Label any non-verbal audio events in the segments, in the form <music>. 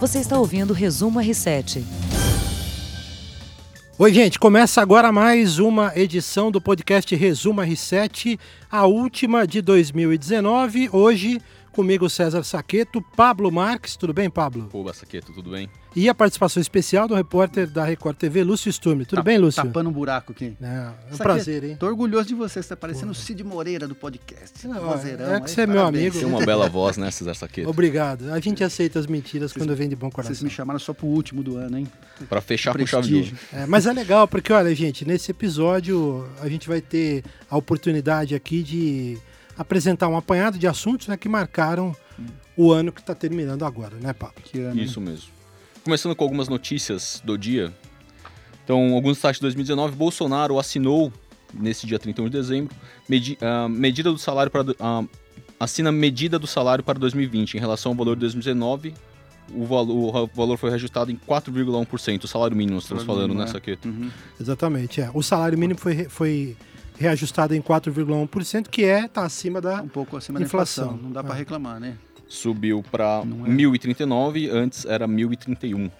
Você está ouvindo o Resumo R7. Oi, gente, começa agora mais uma edição do podcast Resumo R7, a última de 2019. Hoje Comigo César Saqueto, Pablo Marques, tudo bem, Pablo? Oba, Saqueto, tudo bem? E a participação especial do repórter da Record TV, Lúcio Sturme. Tudo tá, bem, Lúcio? Tapando um buraco aqui. É, é um Saqueto, prazer, hein? Tô orgulhoso de você, você tá parecendo o Cid Moreira do podcast. Não, é que você é meu amigo. Tem uma bela voz, né, César Saqueto? Obrigado. A gente aceita as mentiras vocês, quando vem de bom coração. Vocês me chamaram só pro último do ano, hein? Pra fechar com chave de ouro. É, mas é legal, porque, olha, gente, nesse episódio a gente vai ter a oportunidade aqui de apresentar um apanhado de assuntos né, que marcaram o ano que está terminando agora, né, Pablo? Ano, Isso mesmo. Começando com algumas notícias do dia. Então, alguns sites de 2019, Bolsonaro assinou, nesse dia 31 de dezembro, medi uh, medida do salário para. Uh, assina medida do salário para 2020. Em relação ao valor de 2019, o valor, o valor foi reajustado em 4,1%. O salário mínimo, estamos falando, né, Saqueto? Uhum. Exatamente, é. O salário mínimo foi, foi reajustado em 4,1%, que é tá acima da um pouco acima inflação. da inflação. Não dá para é. reclamar, né? Subiu para é. 1.039, antes era 1.031.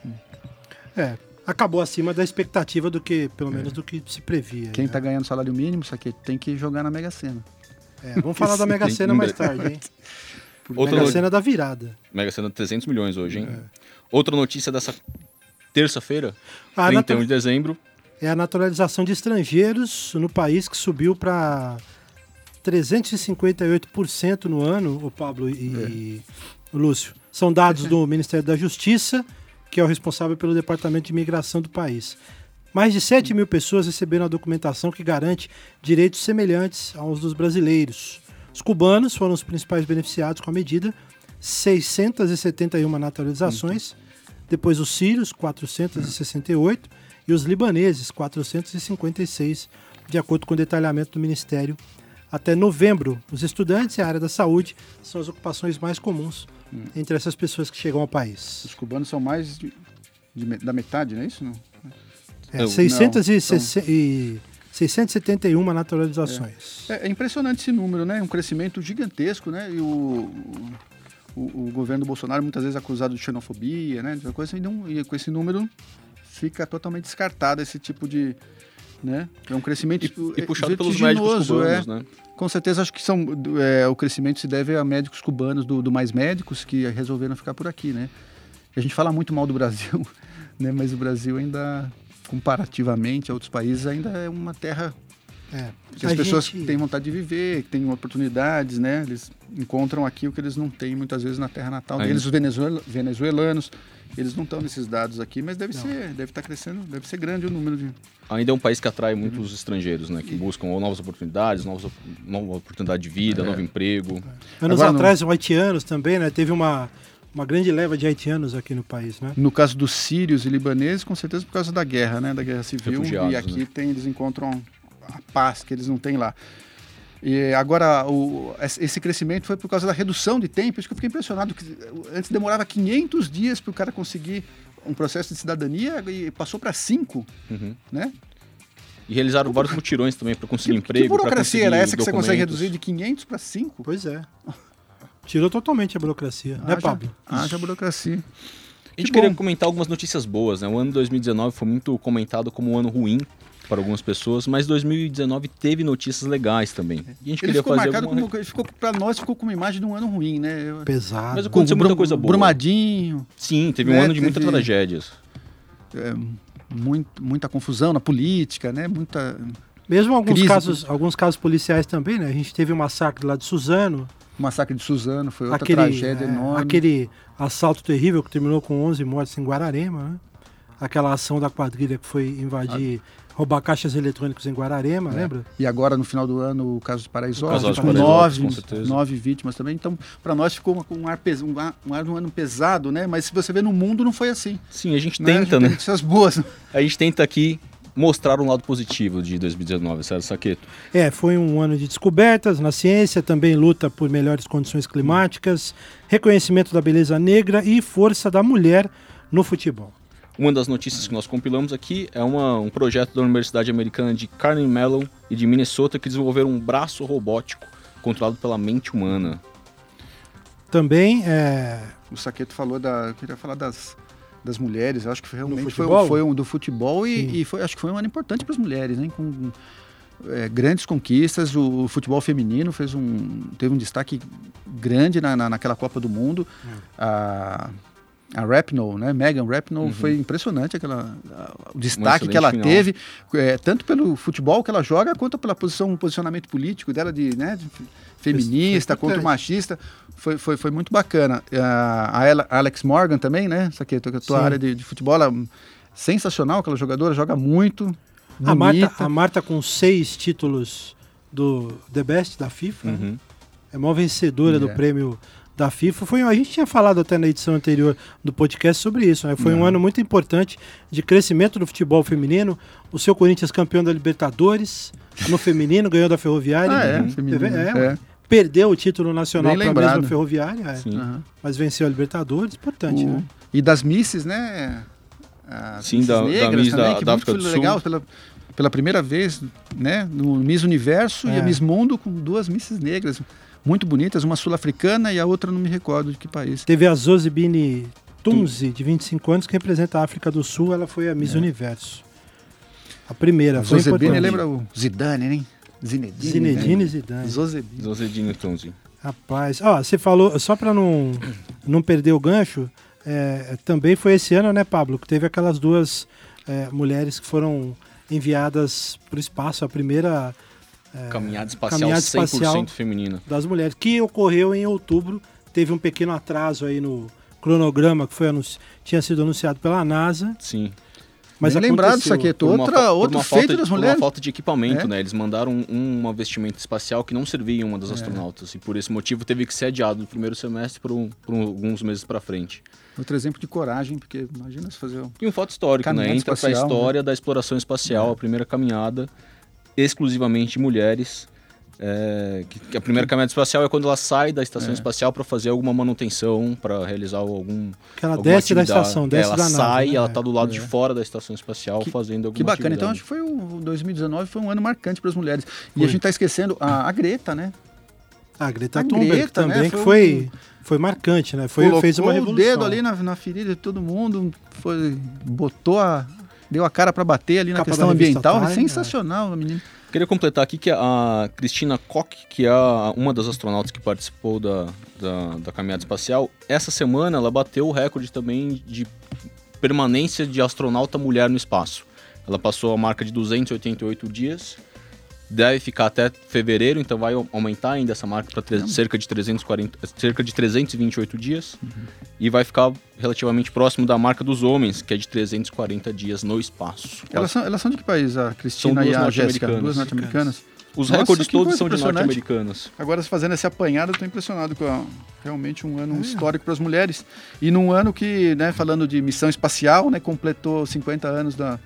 É, acabou acima da expectativa do que, pelo menos, é. do que se previa. Quem está né? ganhando salário mínimo, isso aqui tem que jogar na Mega Sena. É, vamos falar da Mega Sena mais tarde, hein? <laughs> Outra Mega Sena da virada. Mega Sena 300 milhões hoje, hein? É. Outra notícia dessa terça-feira, ah, 31 de dezembro. É a naturalização de estrangeiros no país que subiu para 358% no ano, o Pablo e é. o Lúcio. São dados do Ministério da Justiça, que é o responsável pelo Departamento de Imigração do país. Mais de 7 mil pessoas receberam a documentação que garante direitos semelhantes aos dos brasileiros. Os cubanos foram os principais beneficiados com a medida, 671 naturalizações. Depois os sírios, 468. E os libaneses, 456, de acordo com o detalhamento do Ministério até novembro. Os estudantes e a área da saúde são as ocupações mais comuns hum. entre essas pessoas que chegam ao país. Os cubanos são mais de, de, da metade, não é isso? Não? É, 660, não, e 671 naturalizações. É. é. impressionante esse número, né? Um crescimento gigantesco, né? E o, o, o governo Bolsonaro muitas vezes acusado de xenofobia, né? Coisa, e, não, e com esse número fica totalmente descartado esse tipo de, né? É um crescimento e, e puxado pelos médicos cubanos, é. né? Com certeza acho que são, é, o crescimento se deve a médicos cubanos do, do, Mais Médicos que resolveram ficar por aqui, né? A gente fala muito mal do Brasil, <laughs> né? Mas o Brasil ainda, comparativamente a outros países, ainda é uma terra é, que as pessoas gente... têm vontade de viver, que têm oportunidades, né? Eles encontram aqui o que eles não têm muitas vezes na terra natal deles, os venezuelanos eles não estão nesses dados aqui, mas deve não. ser, deve estar tá crescendo, deve ser grande o número de. Ainda é um país que atrai muitos estrangeiros, né? Que buscam novas oportunidades, novas, nova oportunidade de vida, é. novo emprego. É. Anos Agora, atrás, no... haitianos também, né? Teve uma, uma grande leva de haitianos aqui no país, né? No caso dos sírios e libaneses, com certeza por causa da guerra, né? Da guerra civil. Refugiados, e aqui né? tem, eles encontram a paz que eles não têm lá. E agora, o, esse crescimento foi por causa da redução de tempo. Isso que eu fiquei impressionado. Que antes demorava 500 dias para o cara conseguir um processo de cidadania e passou para 5, uhum. né? E realizaram vários mutirões também para conseguir que, emprego. Que burocracia era essa que você consegue reduzir de 500 para 5? Pois é. Tirou totalmente a burocracia, né, Pablo? Haja burocracia. A gente que queria comentar algumas notícias boas, né? O ano 2019 foi muito comentado como um ano ruim para algumas pessoas, mas 2019 teve notícias legais também. E a gente ele queria fazer alguma... como, ficou para nós ficou com uma imagem de um ano ruim, né? Pesado. Mas aconteceu muita coisa boa. Brumadinho. Sim, teve né? um ano de muitas tragédias. É, muito, muita confusão na política, né? Muita mesmo alguns crise. casos, alguns casos policiais também, né? A gente teve o um massacre lá de Suzano. O massacre de Suzano foi outra aquele, tragédia é, enorme. Aquele assalto terrível que terminou com 11 mortes em Guararema, né? Aquela ação da quadrilha que foi invadir ah roubar caixas eletrônicos em Guararema, é. lembra? E agora, no final do ano, o caso de Paraisópolis, com nove, nove vítimas também. Então, para nós ficou um, ar, pes, um, ar, um, ar, um ano pesado, né? Mas se você vê no mundo, não foi assim. Sim, a gente né? tenta, a gente né? Essas boas. A gente tenta aqui mostrar um lado positivo de 2019, Sérgio Saqueto. É, foi um ano de descobertas na ciência, também luta por melhores condições climáticas, reconhecimento da beleza negra e força da mulher no futebol. Uma das notícias que nós compilamos aqui é uma, um projeto da Universidade Americana de Carnegie Mellon e de Minnesota que desenvolveram um braço robótico controlado pela mente humana. Também é, O Saqueto falou da. Eu queria falar das, das mulheres. Eu acho que foi realmente foi, um- foi um do futebol e, e foi, acho que foi um ano importante para as mulheres, hein? Com é, grandes conquistas. O, futebol feminino fez um, teve um destaque grande na, na- naquela Copa do Mundo. Hum. A, a Rapinoe, né? Megan Rapinoe, Uhum. foi impressionante aquela, o destaque que ela final. teve, é, tanto pelo futebol que ela joga, quanto pela posição, posicionamento político dela de, né, de fe- feminista, foi contra o machista. Foi, foi, foi muito bacana. A, a Alex Morgan também, né? Essa aqui, a tua Sim. área de, de futebol, ela, sensacional, aquela jogadora, joga muito. a Marta, a Marta com seis títulos do The Best da FIFA, né? Uhum. é a maior vencedora do É. prêmio da FIFA. Foi, a gente tinha falado até na edição anterior do podcast sobre isso. Né? Foi um Não. ano muito importante de crescimento do futebol feminino. O seu Corinthians campeão da Libertadores no feminino, <laughs> ganhou da Ferroviária. Ah, é, Uhum. feminino, É, é. perdeu o título nacional para a mesma Ferroviária, é. Mas venceu a Libertadores, importante, O- né? E das misses, né? As Sim, da- da negras Miss também, da- que da muito África do Sul. legal pela, pela primeira vez, né? No Miss Universo e É. a Miss Mundo com duas misses negras. Muito bonitas, uma sul-africana e a outra não me recordo de que país. Teve a Zozibini Tunzi, de 25 anos, que representa a África do Sul. Ela foi a Miss Universo. A primeira, A foi lembra o Zidane, hein? Zinedine. Zinedine né? Zidane. Zozebine. Zozedinho Tonzi. Rapaz, ó, você falou, só para não, não perder o gancho, é, também foi esse ano, né, Pablo, que teve aquelas duas é, mulheres que foram enviadas para o espaço. A primeira é, Caminhada espacial caminhada 100% espacial feminina. das mulheres, que ocorreu em outubro. Teve um pequeno atraso aí no cronograma que foi anunci- tinha sido anunciado pela NASA, Sim. mas Bem lembrado isso aqui, Por uma outra, por outro uma feito falta de- das por mulheres. uma falta de equipamento, É. né? Eles mandaram um, uma vestimenta espacial que não servia em uma É. das astronautas. E por esse motivo teve que ser adiado do primeiro semestre por, um- por alguns meses para frente. Outro exemplo de coragem, porque imagina se fazer um... E um fato histórico, né? Entra para a né? história da exploração espacial, a primeira caminhada exclusivamente mulheres. é, que, que a primeira caminhada espacial é quando ela sai da estação É. espacial para fazer alguma manutenção, para realizar algum. Que ela desce da atividade. estação, É, desce ela da nave. sai, né? ela tá do lado É. de fora da estação espacial Que- fazendo alguma Que bacana. Então, atividade. acho que foi o 2019 foi um ano marcante para as mulheres. E Foi. a gente está esquecendo a, a Greta, né? A Greta A Thunberg Greta, né, também, foi que foi, um- foi marcante, né? Foi, Colocou fez uma o revolução. dedo ali na, na ferida de todo mundo, foi, botou a... Deu a cara para bater ali na Capa questão ambiental. Time, sensacional, a menina. Queria completar aqui que a Cristina Koch, que é uma das astronautas que participou da, da, da caminhada espacial, essa semana ela bateu o recorde também de permanência de astronauta mulher no espaço. Ela passou a marca de 288 dias, deve ficar até fevereiro, então vai au- aumentar ainda essa marca para cerca de 340, cerca de 328 dias e vai ficar relativamente próximo da marca dos homens, que é de 340 dias no espaço. Elas são, elas são de que país? A Cristina e a Jéssica? norte-americanas. Duas norte-americanas. Os Nossa, recordes todos são de norte-americanos. Agora, fazendo esse apanhado, eu tô impressionado com a- realmente um É. ano histórico para as mulheres. E num ano que, né, falando de missão espacial, né, completou 50 anos da,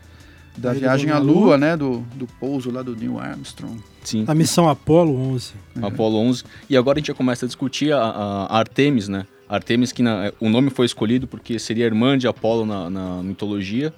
da Ele viagem à na Lua. Lua, né, do, do pouso lá do Neil Armstrong. Sim. A missão Apollo 11. Apolo 11. E agora a gente já começa a discutir a, a- Artemis, né? Artemis, que na- o nome foi escolhido porque seria irmã de Apolo na, na mitologia.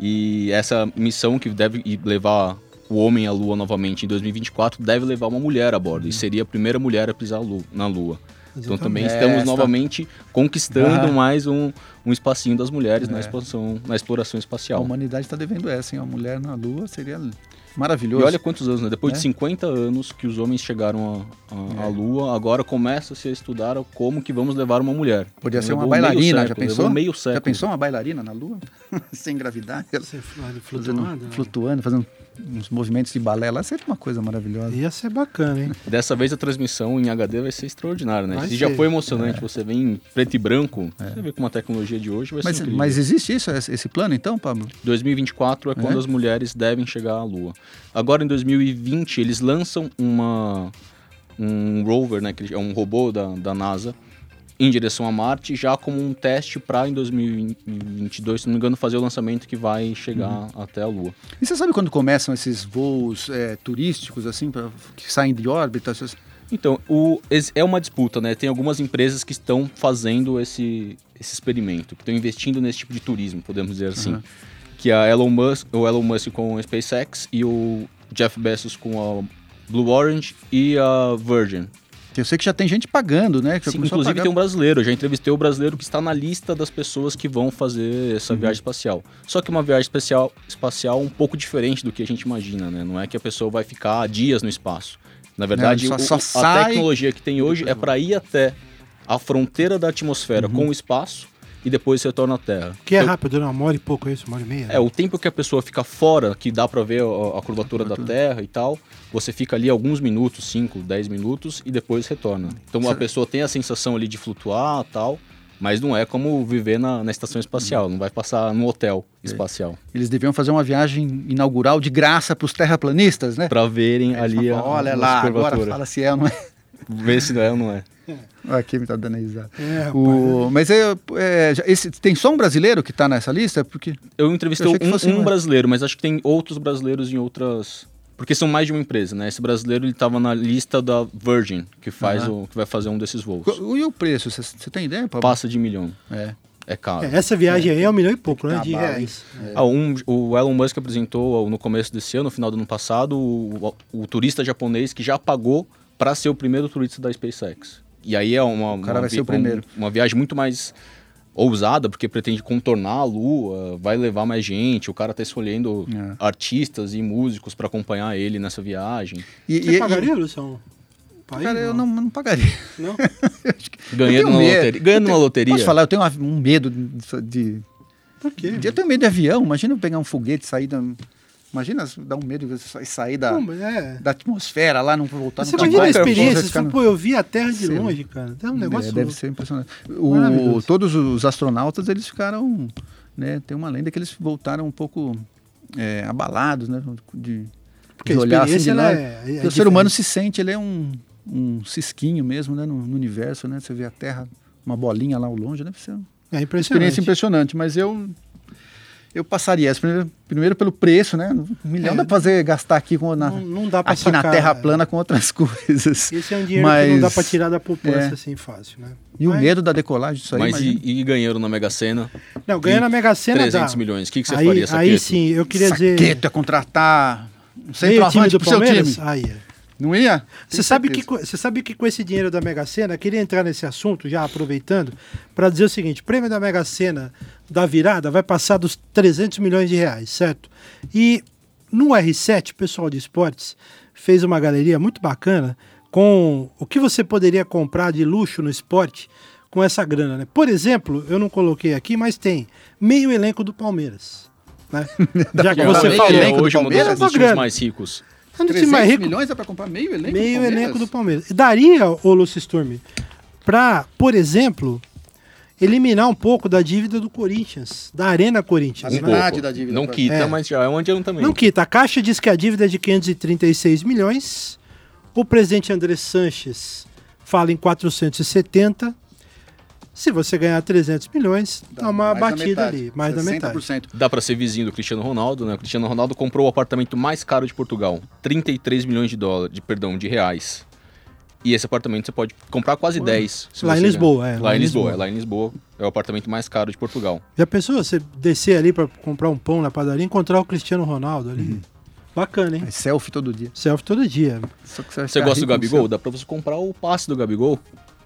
E essa missão que deve levar o homem à Lua novamente em 2024 deve levar uma mulher a bordo. E seria a primeira mulher a pisar na Lua. Então também estamos esta- novamente conquistando Ah. mais um, um espacinho das mulheres na, É. expansão, na exploração A espacial. humanidade está devendo essa, hein? A mulher na Lua seria E maravilhoso. olha quantos anos, né? Depois É. de 50 anos que os homens chegaram à- É. Lua, agora começa-se a estudar como que vamos levar uma mulher. Podia ser uma bailarina, já pensou? meio século. Já pensou uma bailarina na Lua? <laughs> Sem gravidade? ela Flutuando, flutuando, né? flutuando, fazendo uns movimentos de balé lá, seria uma coisa maravilhosa. Ia ser bacana, hein? Dessa vez a transmissão em HD vai ser extraordinária, né? Vai Se já ser. foi emocionante você ver em preto e branco, você vê com a tecnologia de hoje vai Mas, ser mas existe isso, esse esse plano então, Pablo? 2024 é quando É? as mulheres devem chegar à Lua. Agora em 2020 eles lançam uma um rover, né, que é um robô da, da NASA em direção a Marte, já como um teste para em 2022, se não me engano, fazer o lançamento que vai chegar Uhum. até a Lua. E você sabe quando começam esses voos é, turísticos, assim, pra, que saem de órbita? Então, o, é uma disputa, né? Tem algumas empresas que estão fazendo esse, esse experimento, que estão investindo nesse tipo de turismo, podemos dizer assim. Uhum. Que é a Elon Musk, o Elon Musk com a SpaceX e o Jeff Bezos com a Blue Orange e a Virgin. Eu sei que já tem gente pagando, né? Sim, inclusive pagar. tem um brasileiro, eu já entrevistei o brasileiro que está na lista das pessoas que vão fazer Uhum. essa viagem espacial. Só que uma viagem especial, espacial um pouco diferente do que a gente imagina, né? Não é que a pessoa vai ficar dias no espaço. Na verdade, só- o- só a sai tecnologia que tem hoje é para ir até a fronteira da atmosfera Uhum. com o espaço e depois retorna à Terra. Que é Então, rápido, né? Uma hora e pouco isso, uma hora e meia. né? é, o tempo que a pessoa fica fora, que dá pra ver a, a curvatura da Terra e tal, você fica ali alguns minutos, 5, 10 minutos, e depois retorna. Então a pessoa tem a sensação ali de flutuar tal, mas não é como viver na, na estação espacial, não vai passar no hotel espacial. Eles deviam fazer uma viagem inaugural de graça para os terraplanistas, né? Pra verem ali a, Olha a lá, curvatura. agora fala se é ou não é. Ver se não é ou não é. <laughs> Aqui me tá dando risada. É, O, mas é, é, esse, tem só um brasileiro que tá nessa lista? Porque Eu entrevistei Eu um, fosse um brasileiro, mas acho que tem outros brasileiros em outras. Porque são mais de uma empresa, né? Esse brasileiro ele tava na lista da Virgin, que faz Aham. o que vai fazer um desses voos. e o preço? Você tem ideia, Pablo? Passa de milhão. É. É caro. é, essa viagem aí é um milhão e pouco, né? De reais. Ah, um- o Elon Musk apresentou no começo desse ano, no final do ano passado, o, o turista japonês que já pagou para ser o primeiro turista da SpaceX. E aí é uma, cara uma vai ser o primeiro. um- uma viagem muito mais ousada, porque pretende contornar a Lua, vai levar mais gente, o cara tá escolhendo É. artistas e músicos para acompanhar ele nessa viagem. E, Você e- pagaria, Luciano? Pra ir, Cara, eu não, não pagaria. Não? <laughs> Ganhando uma loteria. Ganhando uma loteria. Posso falar, eu tenho uma- um medo de, de- Por quê? Eu tenho medo de avião. Imagina eu pegar um foguete e sair da. Imagina, dá um medo de sa- sair da, mas é. da atmosfera lá, não voltar Você no imagina a experiência, você no- pô, eu vi a Terra de Sei lá. longe, cara. É um negócio... É, deve ser impressionante. O, todos os astronautas, eles ficaram, né, tem uma lenda que eles voltaram um pouco é, abalados, né, de, Porque de olhar assim de lado. é- é o ser humano se sente, ele é um, um cisquinho mesmo, né, no, no universo, né, você vê a Terra, uma bolinha lá ao longe, deve ser uma É impressionante. experiência impressionante, mas eu eu passaria essa, primeiro, primeiro pelo preço, né, um milhão É. dá pra fazer, gastar aqui com, na, Não, não dá pra aqui na sacar, Terra é. plana com outras <laughs> coisas. Esse é um dinheiro que não dá Mas- pra tirar da poupança é. assim fácil, né? E o Mas- medo da decolagem disso aí, Mas e, e ganharam na Mega Sena Não, ganhando a Mega Sena 300 dá. milhões. O que, que você aí, faria, Aí Saqueto? sim, eu queria dizer... Saqueto é contratar um centroavante do pro seu time. Aí, é. Não ia? Você sabe, que, você sabe que com esse dinheiro da Mega Sena, queria entrar nesse assunto, já aproveitando, para dizer o seguinte: o prêmio da Mega Sena da virada vai passar dos 300 milhões de reais, certo? E no R7, o pessoal de esportes fez uma galeria muito bacana com o que você poderia comprar de luxo no esporte com essa grana, né? Por exemplo, eu não coloquei aqui, mas tem meio elenco do Palmeiras. Né? <laughs> Já que você é falou. elenco do hoje um dos, Palmeiras, dos times mais ricos. É um dos 300 times mais ricos. milhões é pra comprar meio elenco do Meio Palmeiras? elenco do Palmeiras. Daria, ô Lúcio Sturm, pra, por exemplo, eliminar um pouco da dívida do Corinthians, da Arena Corinthians. A né? metade da dívida. Não pra- quita, É. mas já é um adianto também. Não quita. A Caixa diz que a dívida é de 536 milhões. O presidente André Sanches fala em 470. Se você ganhar 300 milhões, dá, uma batida ali, mais da metade. 60%. Dá pra ser vizinho do Cristiano Ronaldo, né? O Cristiano Ronaldo comprou o apartamento mais caro de Portugal, 33 milhões de dólares, de perdão, de reais. E esse apartamento você pode comprar quase 10. se Lá em Lisboa, ganhar. é, Lá, em Lisboa, é, lá em Lisboa é o apartamento mais caro de Portugal. Já pensou você descer ali para comprar um pão na padaria e encontrar o Cristiano Ronaldo ali? Uhum. Bacana, hein? É selfie todo dia. Selfie todo dia. Só que vai Você gosta do Gabigol? Dá pra você comprar o passe do Gabigol,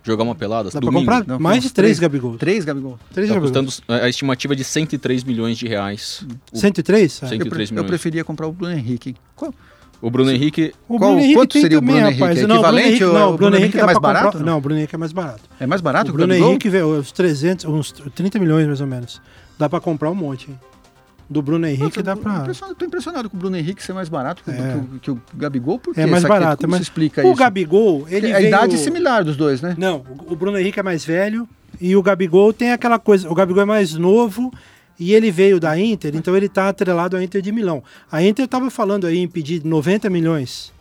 jogar uma pelada, Dá domingo. pra comprar Não, mais de três três. Gabigol. Três Gabigol. Três Tá Gabigol. custando a estimativa de 103 milhões de reais. O, 103? Ah. Cem- Eu, pre- 103 eu milhões. preferia comprar o Bruno Henrique. Qual? o Bruno Henrique, O Qual- Bruno Henrique quanto tem seria o Bruno Henrique? rapaz. É Não, o Bruno equivalente Henrique, ou- não, o o Bruno Henrique é dá mais pra comprar- barato, não? Não, o Bruno Henrique é mais barato. É mais barato o que o Bruno Gabigol? Henrique, vê, uns 300, uns 30 milhões mais ou menos. Dá pra comprar um monte, hein? Do Bruno Henrique Nossa, dá eu pra... impressionado- tô impressionado com o Bruno Henrique ser mais barato que, o- É. que o, que o Gabigol. Por quê? É mais barato. Como mas explica o isso? Gabigol, ele a veio... idade é similar dos dois, né? Não, o Bruno Henrique é mais velho e o Gabigol tem aquela coisa. O Gabigol é mais novo e ele veio da Inter, então ele tá atrelado à Inter de Milão. A Inter estava falando aí em pedir 90 milhões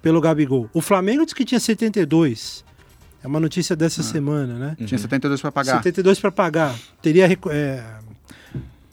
pelo Gabigol. O Flamengo disse que tinha 72. É uma notícia dessa semana, né? Tinha 72 para pagar. 72 para pagar. Teria é,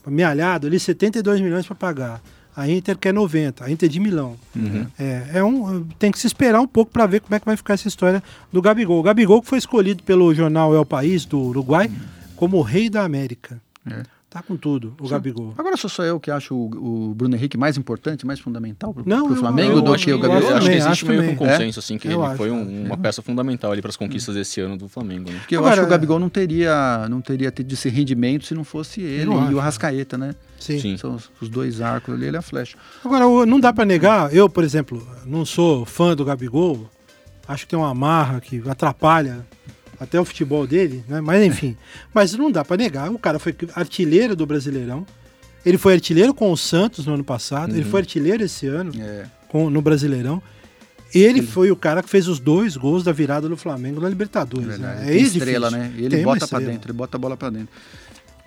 amealhado ali 72 milhões para pagar. A Inter quer 90, a Inter de Milão. Uhum. É, é um, tem que se esperar um pouco para ver como é que vai ficar essa história do Gabigol. O Gabigol que foi escolhido pelo jornal El País do Uruguai como o rei da América. É. Tá com tudo, o Sim. Gabigol. Agora sou só eu que acho o, o Bruno Henrique mais importante, mais fundamental pro, Não, pro Flamengo eu do acho que o que- eu Gabigol. acho que também, existe acho meio que um também. consenso, assim, que Eu ele acho, foi um- é. uma peça fundamental ali para as conquistas desse ano do Flamengo, né? Porque eu Agora, acho que o Gabigol não teria, não teria tido esse rendimento se não fosse ele e acho. o Arrascaeta, né? Sim. Sim. São os, os dois arcos ali, ele é a flecha. Agora, não dá pra negar, eu, por exemplo, não sou fã do Gabigol, acho que tem uma marra que atrapalha até o futebol dele, né? Mas enfim, mas não dá pra negar, o cara foi artilheiro do Brasileirão, ele foi artilheiro com o Santos no ano passado, ele Uhum. foi artilheiro esse ano É. com- no Brasileirão. Ele, foi o cara que fez os dois gols da virada do Flamengo na Libertadores. Verdade. né? Isso estrela, difícil. né? E ele Tem bota pra estrela. dentro, ele bota a bola pra dentro.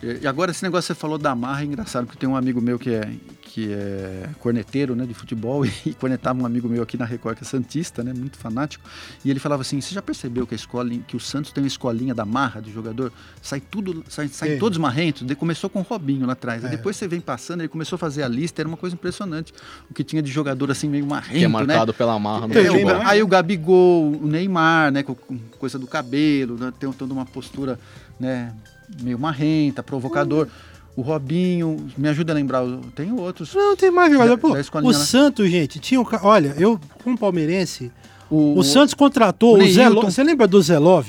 E e agora esse negócio que você falou da marra é engraçado, porque tem um amigo meu que é, que é corneteiro, né, de futebol, <laughs> e cornetava um amigo meu aqui na Record, que é santista, né, muito fanático, e ele falava assim, você já percebeu que a escola, que o Santos tem uma escolinha da marra de jogador? Sai tudo, sai, sai todos marrentos, De- começou com o Robinho lá atrás, É. depois você vem passando, ele começou a fazer a lista, era uma coisa impressionante, o que tinha de jogador assim meio marrento, Que é né? marcado pela marra no Tem, É, o- futebol. Aí o Gabigol, o Neymar, né, com, com coisa do cabelo, né, tem toda uma postura, né, meio marrenta, provocador. O Robinho, me ajuda a lembrar, o- tem outros. Não, tem mais jogador. Pô, o? Santos, gente, tinha um. ca- Olha, eu, como palmeirense, O, o, Santos contratou o o, Neilton. Zelov. Você lembra do Zelov?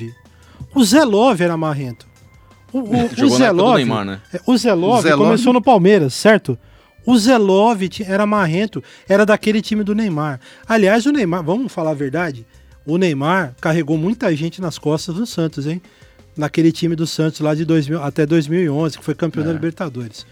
O Zelov era marrento. O, o, o do Zelov. Neymar, né? é, O Zelov, O Zelov- começou no Palmeiras, certo? O Zelov era marrento, era daquele time do Neymar. Aliás, o Neymar, vamos falar a verdade, o Neymar carregou muita gente nas costas do Santos, hein? Naquele time do Santos lá de 2000, até 2011, que foi campeão É. da Libertadores.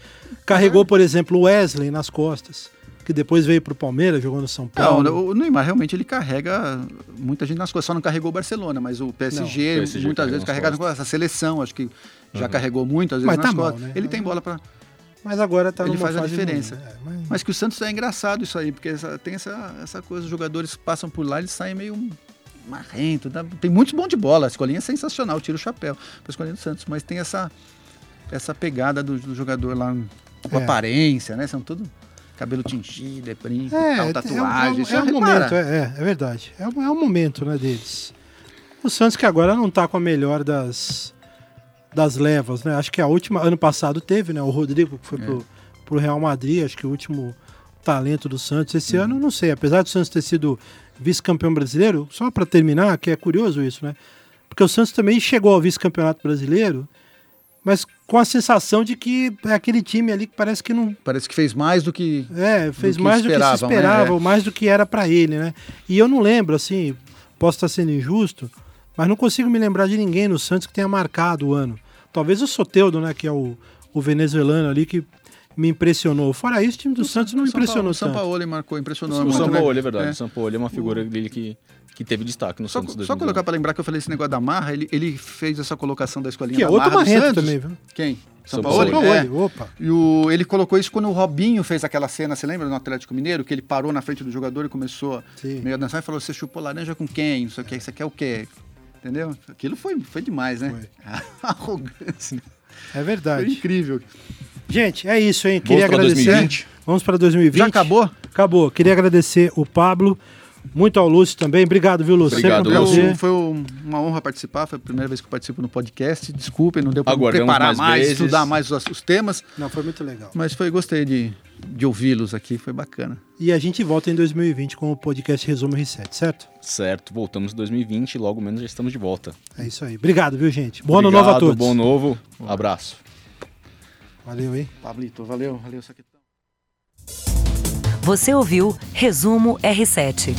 Carregou, por exemplo, o Wesley nas costas, que depois veio pro Palmeiras, jogou no São Não, Paulo. o Neymar realmente ele carrega muita gente nas costas, só não carregou o Barcelona, mas o PSG, Não, o PSG muitas vezes nas carrega nas costas. A seleção, acho que já carregou muitas vezes Mas nas tá mal, costas. né? Ele tem bola para Mas agora tá Ele faz a diferença. ruim, né? É, mas- Mas que o Santos é engraçado isso aí, porque essa- tem essa, essa coisa, os jogadores passam por lá, eles saem meio marrento. Tem muitos bons de bola, a escolinha é sensacional, tira o chapéu pra escolinha do Santos, mas tem essa, essa pegada do, do jogador lá com É. aparência, né? São tudo cabelo tingido, é brinco, É, tal, é, tatuagem. é, isso é, é um momento, é, é, verdade. É, um- é um momento, né, deles. O Santos que agora não tá com a melhor das, das levas, né? Acho que a última, ano passado teve, né? O Rodrigo que foi É. pro, pro Real Madrid, acho que o último talento do Santos. Esse Uhum. ano, não sei, apesar do Santos ter sido vice-campeão brasileiro, só para terminar, que é curioso isso, né? Porque o Santos também chegou ao vice-campeonato brasileiro, mas com a sensação de que é aquele time ali que parece que não Parece que fez mais do que. é, fez que mais do que se né? esperava, É. mais do que era pra ele, né? E eu não lembro, assim, posso estar sendo injusto, mas não consigo me lembrar de ninguém no Santos que tenha marcado o ano. Talvez o Soteudo, né, que é o, o venezuelano ali, que me impressionou. Fora isso, o time do Santos não São impressionou O São tanto. Paulo ele marcou, impressionou. O muito, São né? Paulo, é verdade. É. O São Paulo é uma figura dele que, que teve destaque no Só, Santos só 2019. colocar para lembrar que eu falei esse negócio da marra, ele, ele fez essa colocação da escolinha Que é da outro marrento Santos. também, viu? Quem? São São Paulo. Paulo? É. Opa. E o, ele colocou isso quando o Robinho fez aquela cena, você lembra no Atlético Mineiro? Que ele parou na frente do jogador e começou Sim. meio a dançar e falou: Você chupou laranja com quem? Não sei o que, você quer o quê? Entendeu? Aquilo foi, foi demais, né? A <laughs> arrogância. É Foi verdade. incrível. Gente, é isso, hein? Vamos Queria pra agradecer. 2020? Vamos para 2020. Já acabou? Acabou. Queria agradecer o Pablo, muito ao Lúcio também. Obrigado, viu, Lúcio? Obrigado, Sempre um Lúcio. foi um- uma honra participar, foi a primeira vez que eu participo no podcast. Desculpem, não deu para preparar mais mais, estudar mais os, os temas, Não, foi muito legal. mas foi gostei de, de ouvi-los aqui, foi bacana. E a gente volta em 2020 com o podcast Resumo R7, certo? Certo, voltamos em 2020 e logo menos já estamos de volta. É isso aí. Obrigado, viu, gente? Bom ano novo a todos. Bom novo, abraço. Valeu, hein? Pablito, valeu, valeu, Saquetão. Você ouviu Resumo R7.